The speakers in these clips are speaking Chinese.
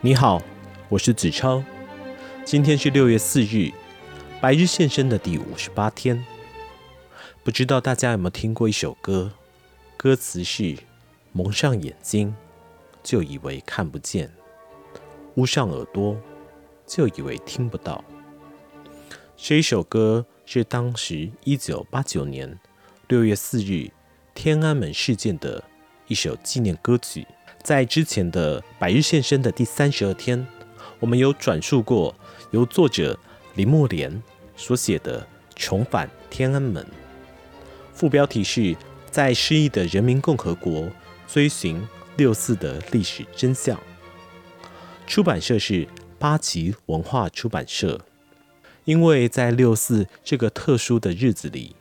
你好，我是子超。今天是六月四日，白日现身的第五十八天。不知道大家有没有听过一首歌？歌词是：蒙上眼睛，就以为看不见；捂上耳朵，就以为听不到。这一首歌是当时一九八九年六月四日天安门事件的一首纪念歌曲。在之前的百日现身的第三十二天，我们有转述过由作者林默莲所写的《重返天安门》，副标题是在失意的人民共和国追寻六四的历史真相。出版社是八旗文化出版社。因为在六四这个特殊的日子里，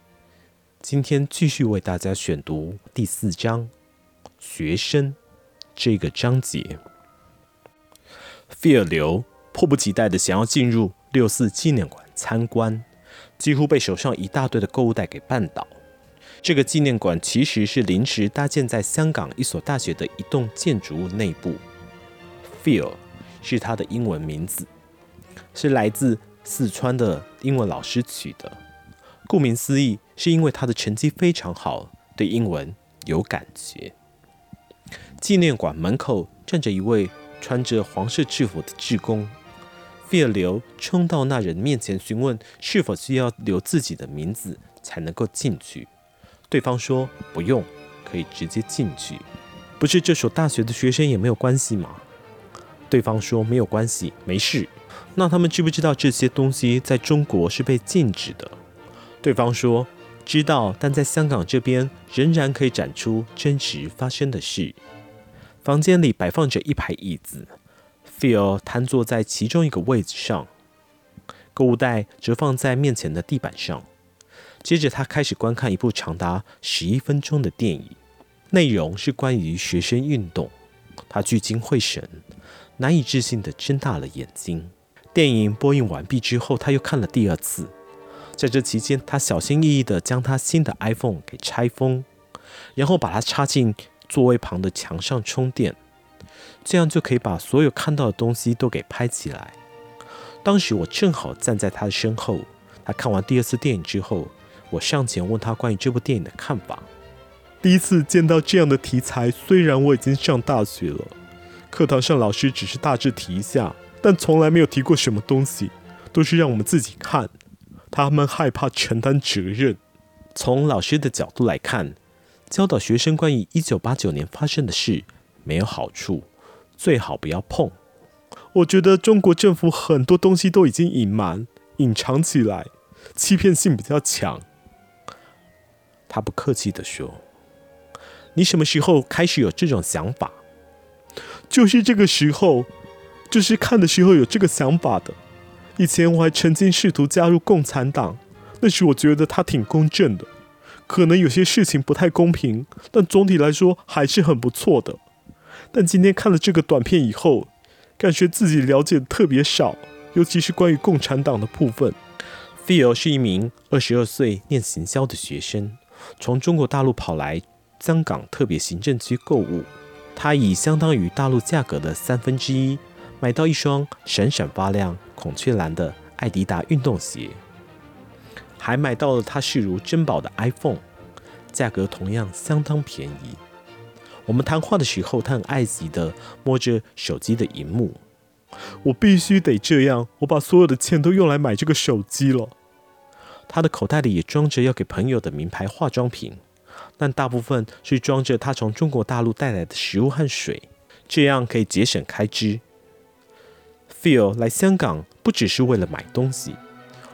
今天继续为大家选读第四章“学生”这个章节。费尔流迫不及待地想要进入六四纪念馆参观，几乎被手上一大堆的购物袋给绊倒。这个纪念馆其实是临时搭建在香港一所大学的一栋建筑物内部。Feel 是他的英文名字，是来自。四川的英文老师取的，顾名思义，是因为他的成绩非常好，对英文有感觉。纪念馆门口站着一位穿着黄色制服的志工，费尔流冲到那人面前询问是否需要留自己的名字才能够进去。对方说不用，可以直接进去。不是这所大学的学生也没有关系吗？对方说没有关系，没事。那他们知不知道这些东西在中国是被禁止的？对方说知道，但在香港这边仍然可以展出真实发生的事。房间里摆放着一排椅子，Phil 瘫坐在其中一个位置上，购物袋则放在面前的地板上。接着他开始观看一部长达十一分钟的电影，内容是关于学生运动。他聚精会神，难以置信地睁大了眼睛。电影播映完毕之后，他又看了第二次。在这期间，他小心翼翼地将他新的 iPhone 给拆封，然后把它插进座位旁的墙上充电，这样就可以把所有看到的东西都给拍起来。当时我正好站在他的身后。他看完第二次电影之后，我上前问他关于这部电影的看法。第一次见到这样的题材，虽然我已经上大学了，课堂上老师只是大致提一下。但从来没有提过什么东西，都是让我们自己看。他们害怕承担责任。从老师的角度来看，教导学生关于一九八九年发生的事没有好处，最好不要碰。我觉得中国政府很多东西都已经隐瞒、隐藏起来，欺骗性比较强。他不客气地说：“你什么时候开始有这种想法？”就是这个时候。就是看的时候有这个想法的。以前我还曾经试图加入共产党，那时我觉得他挺公正的，可能有些事情不太公平，但总体来说还是很不错的。但今天看了这个短片以后，感觉自己了解的特别少，尤其是关于共产党的部分。Phil 是一名二十二岁念行销的学生，从中国大陆跑来香港特别行政区购物，他以相当于大陆价格的三分之一。买到一双闪闪发亮孔雀蓝的艾迪达运动鞋，还买到了他视如珍宝的 iPhone，价格同样相当便宜。我们谈话的时候，他很爱惜地摸着手机的荧幕。我必须得这样，我把所有的钱都用来买这个手机了。他的口袋里也装着要给朋友的名牌化妆品，但大部分是装着他从中国大陆带来的食物和水，这样可以节省开支。Phil 来香港不只是为了买东西，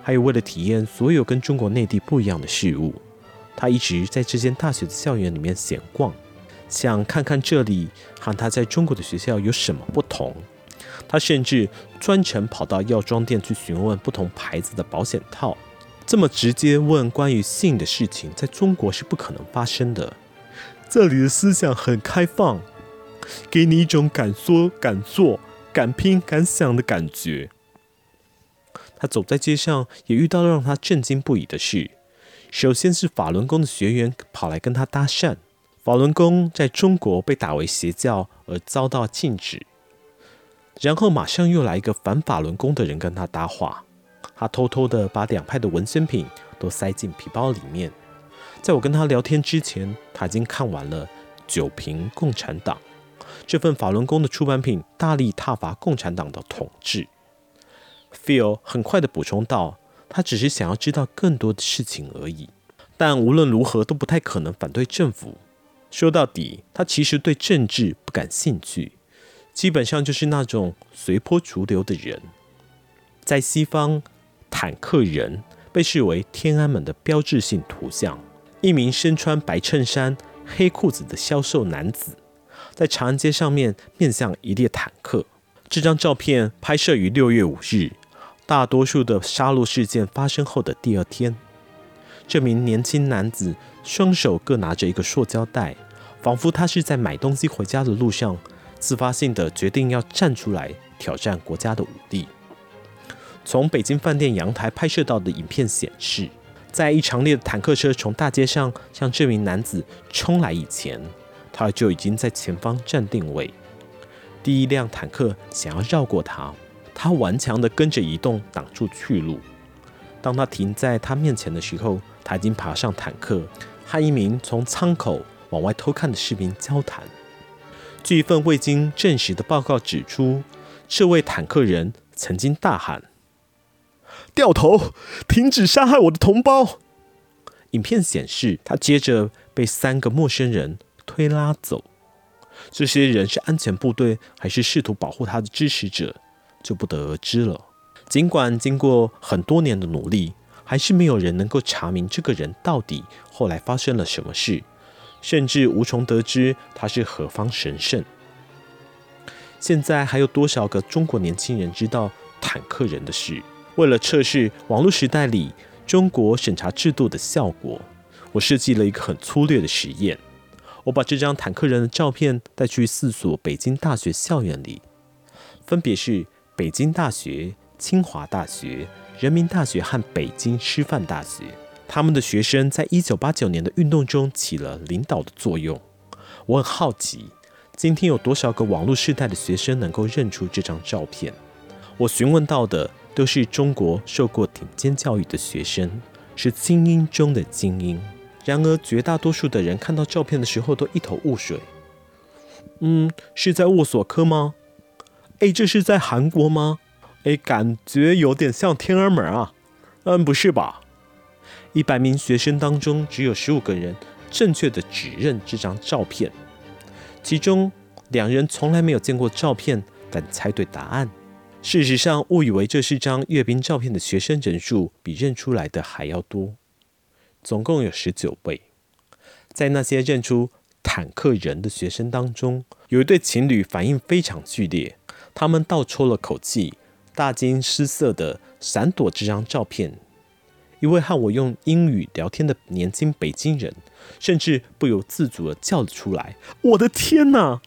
还有为了体验所有跟中国内地不一样的事物。他一直在这间大学的校园里面闲逛，想看看这里和他在中国的学校有什么不同。他甚至专程跑到药妆店去询问不同牌子的保险套。这么直接问关于性的事情，在中国是不可能发生的。这里的思想很开放，给你一种敢说敢做。敢拼敢想的感觉。他走在街上，也遇到了让他震惊不已的事。首先是法轮功的学员跑来跟他搭讪。法轮功在中国被打为邪教而遭到禁止。然后马上又来一个反法轮功的人跟他搭话。他偷偷的把两派的文宣品都塞进皮包里面。在我跟他聊天之前，他已经看完了《九评共产党》这份法轮功的出版品，大力挞伐共产党的统治。Phil 很快的补充道：“他只是想要知道更多的事情而已，但无论如何都不太可能反对政府。说到底，他其实对政治不感兴趣，基本上就是那种随波逐流的人。在西方，坦克人被视为天安门的标志性图像。一名身穿白衬衫、黑裤子的消瘦男子，在长安街上面面向一列坦克。这张照片拍摄于六月五日。大多数的杀戮事件发生后的第二天，这名年轻男子双手各拿着一个塑胶袋，仿佛他是在买东西回家的路上，自发性的决定要站出来挑战国家的武力。从北京饭店阳台拍摄到的影片显示，在一长列的坦克车从大街上向这名男子冲来以前，他就已经在前方站定位。第一辆坦克想要绕过他。他顽强地跟着移动，挡住去路。当他停在他面前的时候，他已经爬上坦克，和一名从舱口往外偷看的士兵交谈。据一份未经证实的报告指出，这位坦克人曾经大喊：“掉头，停止杀害我的同胞！”影片显示，他接着被三个陌生人推拉走。这些人是安全部队，还是试图保护他的支持者？就不得而知了。尽管经过很多年的努力，还是没有人能够查明这个人到底后来发生了什么事，甚至无从得知他是何方神圣。现在还有多少个中国年轻人知道坦克人的事？为了测试网络时代里中国审查制度的效果，我设计了一个很粗略的实验。我把这张坦克人的照片带去四所北京大学校园里，分别是。北京大学、清华大学、人民大学和北京师范大学，他们的学生在一九八九年的运动中起了领导的作用。我很好奇，今天有多少个网络世代的学生能够认出这张照片？我询问到的都是中国受过顶尖教育的学生，是精英中的精英。然而，绝大多数的人看到照片的时候都一头雾水。嗯，是在沃索科吗？哎，这是在韩国吗？哎，感觉有点像天安门啊。嗯，不是吧？一百名学生当中，只有十五个人正确的指认这张照片，其中两人从来没有见过照片，但猜对答案。事实上，误以为这是张阅兵照片的学生人数比认出来的还要多，总共有十九位。在那些认出坦克人的学生当中，有一对情侣反应非常剧烈。他们倒抽了口气，大惊失色地闪躲这张照片。一位和我用英语聊天的年轻北京人，甚至不由自主地叫了出来：“我的天哪！”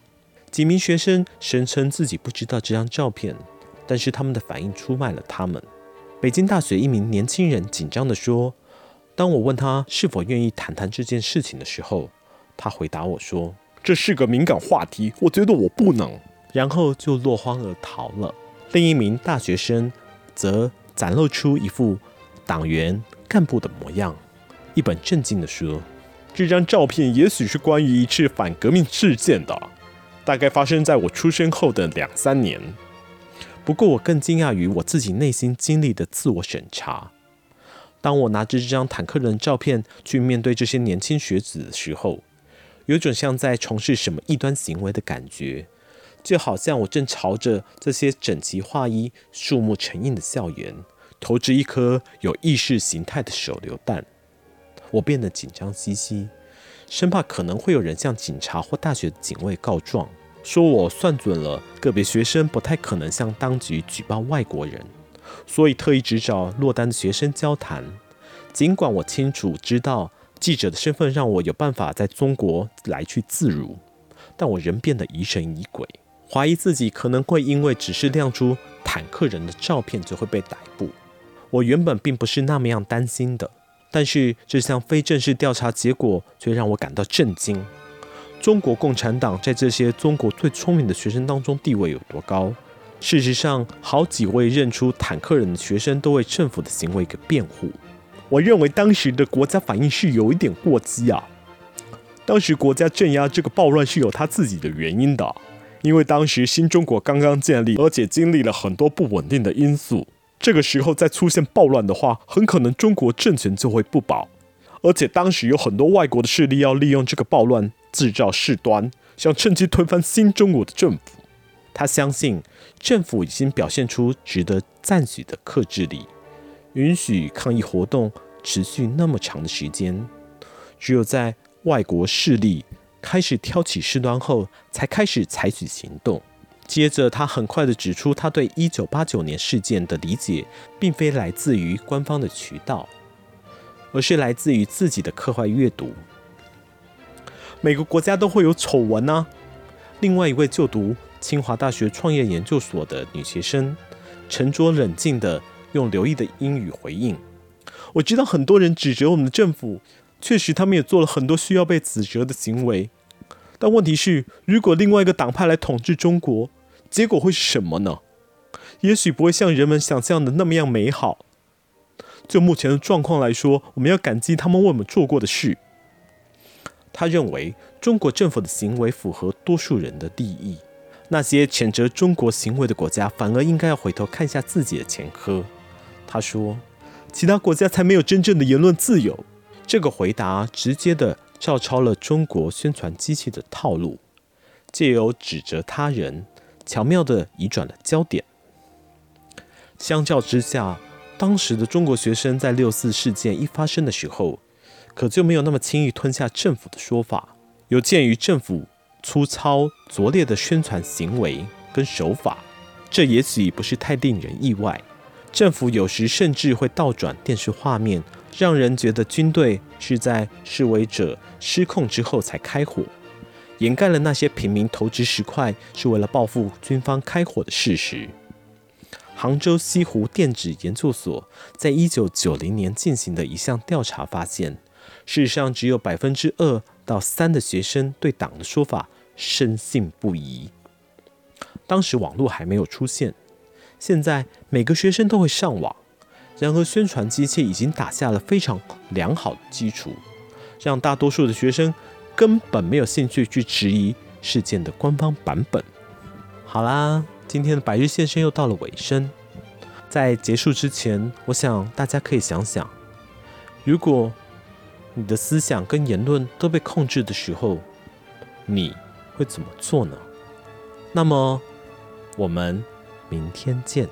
几名学生声称自己不知道这张照片，但是他们的反应出卖了他们。北京大学一名年轻人紧张地说：“当我问他是否愿意谈谈这件事情的时候，他回答我说：‘这是个敏感话题，我觉得我不能。’”然后就落荒而逃了。另一名大学生则展露出一副党员干部的模样，一本正经地说：“这张照片也许是关于一次反革命事件的，大概发生在我出生后的两三年。不过我更惊讶于我自己内心经历的自我审查。当我拿着这张坦克人照片去面对这些年轻学子的时候，有种像在从事什么异端行为的感觉。”就好像我正朝着这些整齐划一、树木成荫的校园投掷一颗有意识形态的手榴弹，我变得紧张兮兮，生怕可能会有人向警察或大学警卫告状，说我算准了个别学生不太可能向当局举报外国人，所以特意只找落单的学生交谈。尽管我清楚知道记者的身份让我有办法在中国来去自如，但我仍变得疑神疑鬼。怀疑自己可能会因为只是亮出坦克人的照片就会被逮捕。我原本并不是那么样担心的，但是这项非正式调查结果却让我感到震惊。中国共产党在这些中国最聪明的学生当中地位有多高，事实上，好几位认出坦克人的学生都为政府的行为给辩护。我认为当时的国家反应是有一点过激啊。当时国家镇压这个暴乱是有他自己的原因的，因为当时新中国刚刚建立，而且经历了很多不稳定的因素。这个时候再出现暴乱的话，很可能中国政权就会不保。而且当时有很多外国的势力要利用这个暴乱制造事端，想趁机推翻新中国的政府。他相信政府已经表现出值得赞许的克制力，允许抗议活动持续那么长的时间。只有在外国势力开始挑起事端后，才开始采取行动。接着，他很快地指出，他对一九八九年事件的理解，并非来自于官方的渠道，而是来自于自己的课外阅读。每个国家都会有丑闻啊。另外一位就读清华大学创业研究所的女学生，沉着冷静地用流利的英语回应：“我知道很多人指责我们的政府，确实他们也做了很多需要被指责的行为。但问题是，如果另外一个党派来统治中国，结果会是什么呢？也许不会像人们想象的那么样美好。就目前的状况来说，我们要感激他们为我们做过的事。”他认为中国政府的行为符合多数人的利益。那些谴责中国行为的国家，反而应该要回头看一下自己的前科。他说：“其他国家才没有真正的言论自由。”这个回答直接的照抄了中国宣传机器的套路，借由指责他人，巧妙的移转了焦点。相较之下，当时的中国学生在六四事件一发生的时候，可就没有那么轻易吞下政府的说法。有鉴于政府。粗糙拙劣的宣传行为跟手法，这也许不是太令人意外。政府有时甚至会倒转电视画面，让人觉得军队是在示威者失控之后才开火，掩盖了那些平民投掷石块是为了报复军方开火的事实。杭州西湖电子研究所在一九九零年进行的一项调查发现，事实上只有百分之二到三的学生对党的说法深信不疑。当时网络还没有出现，现在每个学生都会上网。然而，宣传机器已经打下了非常良好的基础，让大多数的学生根本没有兴趣去质疑事件的官方版本。好啦，今天的百日现身又到了尾声，在结束之前，我想大家可以想想，如果你的思想跟言论都被控制的时候，你会怎么做呢？那么，我们明天见。